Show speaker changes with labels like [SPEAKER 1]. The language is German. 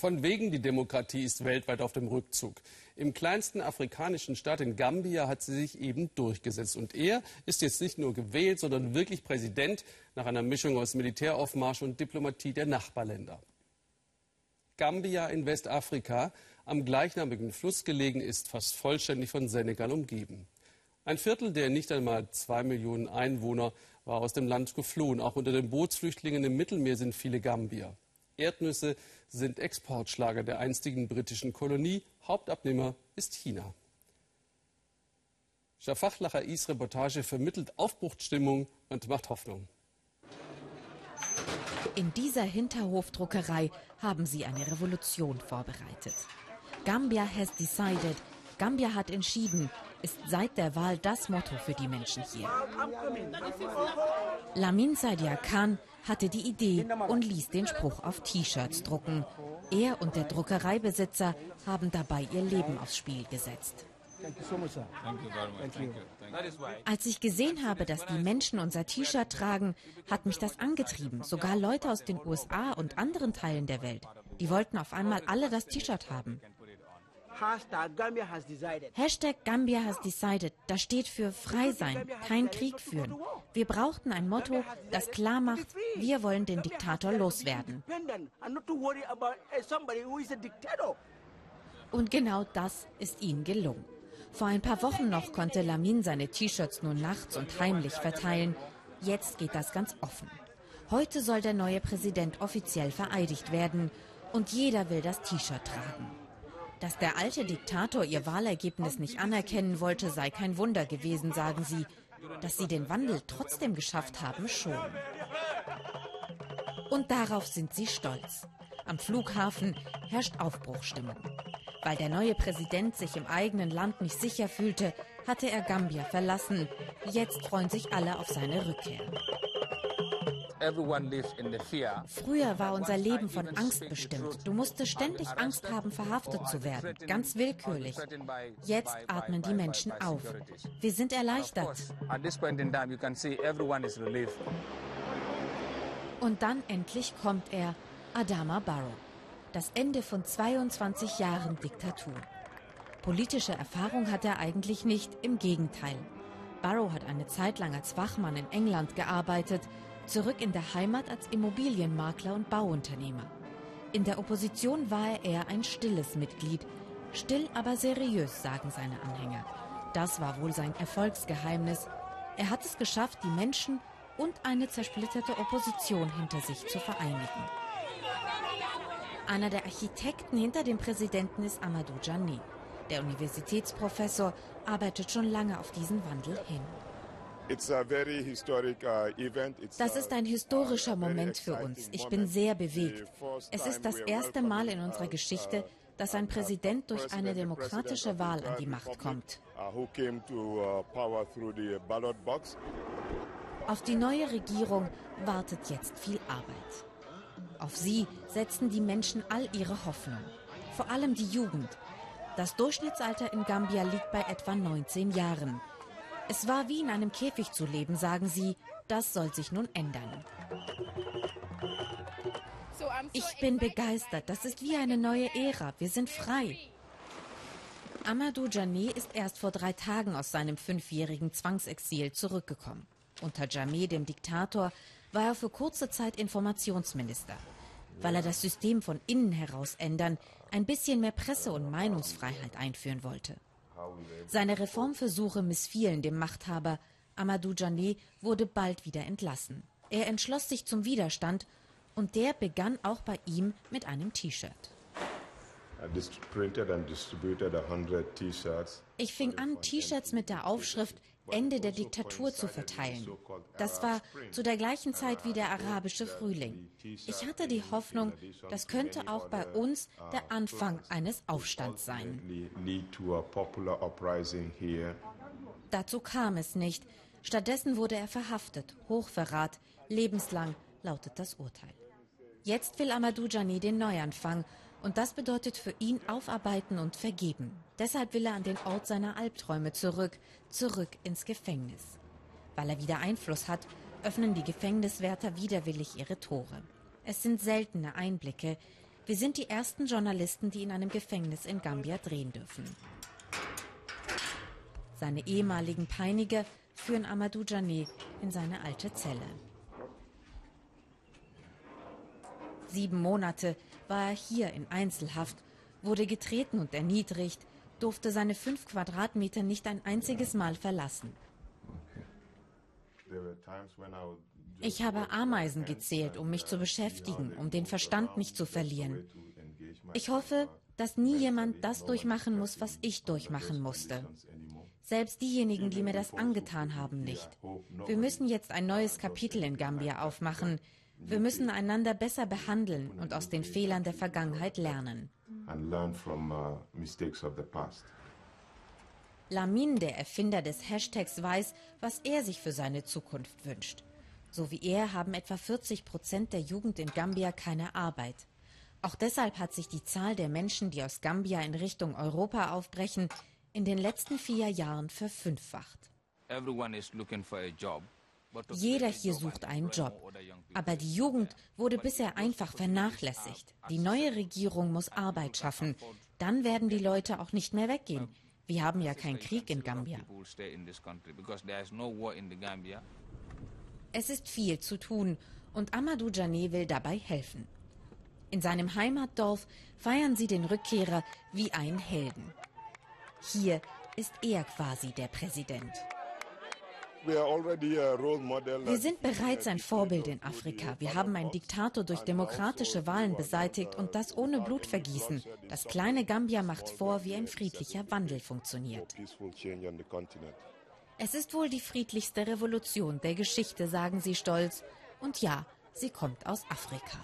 [SPEAKER 1] Von wegen, die Demokratie ist weltweit auf dem Rückzug. Im kleinsten afrikanischen Staat in Gambia hat sie sich eben durchgesetzt. Und er ist jetzt nicht nur gewählt, sondern wirklich Präsident nach einer Mischung aus Militäraufmarsch und Diplomatie der Nachbarländer. Gambia in Westafrika, am gleichnamigen Fluss gelegen, ist fast vollständig von Senegal umgeben. Ein Viertel der nicht einmal zwei Millionen Einwohner war aus dem Land geflohen. Auch unter den Bootsflüchtlingen im Mittelmeer sind viele Gambier. Erdnüsse sind Exportschlager der einstigen britischen Kolonie. Hauptabnehmer ist China. Schafachlacher Is Reportage vermittelt Aufbruchstimmung und macht Hoffnung.
[SPEAKER 2] In dieser Hinterhofdruckerei haben sie eine Revolution vorbereitet. Gambia has decided. Gambia hat entschieden, ist seit der Wahl das Motto für die Menschen hier. Lamin Sadia Khan hatte die Idee und ließ den Spruch auf T-Shirts drucken. Er und der Druckereibesitzer haben dabei ihr Leben aufs Spiel gesetzt. Als ich gesehen habe, dass die Menschen unser T-Shirt tragen, hat mich das angetrieben. Sogar Leute aus den USA und anderen Teilen der Welt. Die wollten auf einmal alle das T-Shirt haben. Hashtag Gambia has decided. Hashtag Gambia has decided. Das steht für frei sein, kein Krieg führen. Wir brauchten ein Motto, das klar macht, wir wollen den Diktator loswerden. Und genau das ist ihnen gelungen. Vor ein paar Wochen noch konnte Lamin seine T-Shirts nur nachts und heimlich verteilen. Jetzt geht das ganz offen. Heute soll der neue Präsident offiziell vereidigt werden und jeder will das T-Shirt tragen. Dass der alte Diktator ihr Wahlergebnis nicht anerkennen wollte, sei kein Wunder gewesen, sagen sie. Dass sie den Wandel trotzdem geschafft haben, schon. Und darauf sind sie stolz. Am Flughafen herrscht Aufbruchstimmung. Weil der neue Präsident sich im eigenen Land nicht sicher fühlte, hatte er Gambia verlassen. Jetzt freuen sich alle auf seine Rückkehr. Früher war unser Leben von Angst bestimmt. Du musstest ständig Angst haben, verhaftet zu werden, ganz willkürlich. Jetzt atmen die Menschen auf. Wir sind erleichtert. Und dann endlich kommt er, Adama Barrow. Das Ende von 22 Jahren Diktatur. Politische Erfahrung hat er eigentlich nicht, im Gegenteil. Barrow hat eine Zeit lang als Wachmann in England gearbeitet, zurück in der Heimat als Immobilienmakler und Bauunternehmer. In der Opposition war er eher ein stilles Mitglied. Still, aber seriös, sagen seine Anhänger. Das war wohl sein Erfolgsgeheimnis. Er hat es geschafft, die Menschen und eine zersplitterte Opposition hinter sich zu vereinigen. Einer der Architekten hinter dem Präsidenten ist Amadou Djani. Der Universitätsprofessor arbeitet schon lange auf diesen Wandel hin.
[SPEAKER 3] Uh,
[SPEAKER 2] das ist ein historischer Moment für uns. Ich bin sehr bewegt. Es ist das erste Mal in unserer Geschichte, dass ein Präsident durch eine demokratische Wahl an die Macht kommt. Uh, uh, Auf die neue Regierung wartet jetzt viel Arbeit. Auf sie setzen die Menschen all ihre Hoffnung. Vor allem die Jugend. Das Durchschnittsalter in Gambia liegt bei etwa 19 Jahren. Es war wie in einem Käfig zu leben, sagen sie. Das soll sich nun ändern. Ich bin begeistert. Das ist wie eine neue Ära. Wir sind frei. Amadou Jameh ist erst vor drei Tagen aus seinem fünfjährigen Zwangsexil zurückgekommen. Unter Jameh, dem Diktator, war er für kurze Zeit Informationsminister. Weil er das System von innen heraus ändern, ein bisschen mehr Presse- und Meinungsfreiheit einführen wollte. Seine Reformversuche missfielen dem Machthaber. Amadou Jané wurde bald wieder entlassen. Er entschloss sich zum Widerstand und der begann auch bei ihm mit einem T-Shirt. Ich fing an, T-Shirts mit der Aufschrift Ende der Diktatur zu verteilen. Das war zu der gleichen Zeit wie der arabische Frühling. Ich hatte die Hoffnung, das könnte auch bei uns der Anfang eines Aufstands sein. Dazu kam es nicht. Stattdessen wurde er verhaftet. Hochverrat, lebenslang lautet das Urteil. Jetzt will Amadou Jani den Neuanfang und das bedeutet für ihn aufarbeiten und vergeben. Deshalb will er an den Ort seiner Albträume zurück, zurück ins Gefängnis. Weil er wieder Einfluss hat, öffnen die Gefängniswärter widerwillig ihre Tore. Es sind seltene Einblicke. Wir sind die ersten Journalisten, die in einem Gefängnis in Gambia drehen dürfen. Seine ehemaligen Peiniger führen Amadou Jané in seine alte Zelle. Sieben Monate war er hier in Einzelhaft, wurde getreten und erniedrigt, durfte seine fünf Quadratmeter nicht ein einziges Mal verlassen. Ich habe Ameisen gezählt, um mich zu beschäftigen, um den Verstand nicht zu verlieren. Ich hoffe, dass nie jemand das durchmachen muss, was ich durchmachen musste. Selbst diejenigen, die mir das angetan haben, nicht. Wir müssen jetzt ein neues Kapitel in Gambia aufmachen. Wir müssen einander besser behandeln und aus den Fehlern der Vergangenheit lernen. Uh, Lamin, der Erfinder des Hashtags, weiß, was er sich für seine Zukunft wünscht. So wie er haben etwa 40 Prozent der Jugend in Gambia keine Arbeit. Auch deshalb hat sich die Zahl der Menschen, die aus Gambia in Richtung Europa aufbrechen, in den letzten vier Jahren verfünffacht. Jeder hier sucht einen Job. Aber die Jugend wurde bisher einfach vernachlässigt. Die neue Regierung muss Arbeit schaffen. Dann werden die Leute auch nicht mehr weggehen. Wir haben ja keinen Krieg in Gambia. Es ist viel zu tun und Amadou Jané will dabei helfen. In seinem Heimatdorf feiern sie den Rückkehrer wie einen Helden. Hier ist er quasi der Präsident. Wir sind bereits ein Vorbild in Afrika. Wir haben einen Diktator durch demokratische Wahlen beseitigt und das ohne Blutvergießen. Das kleine Gambia macht vor, wie ein friedlicher Wandel funktioniert. Es ist wohl die friedlichste Revolution der Geschichte, sagen sie stolz. Und ja, sie kommt aus Afrika.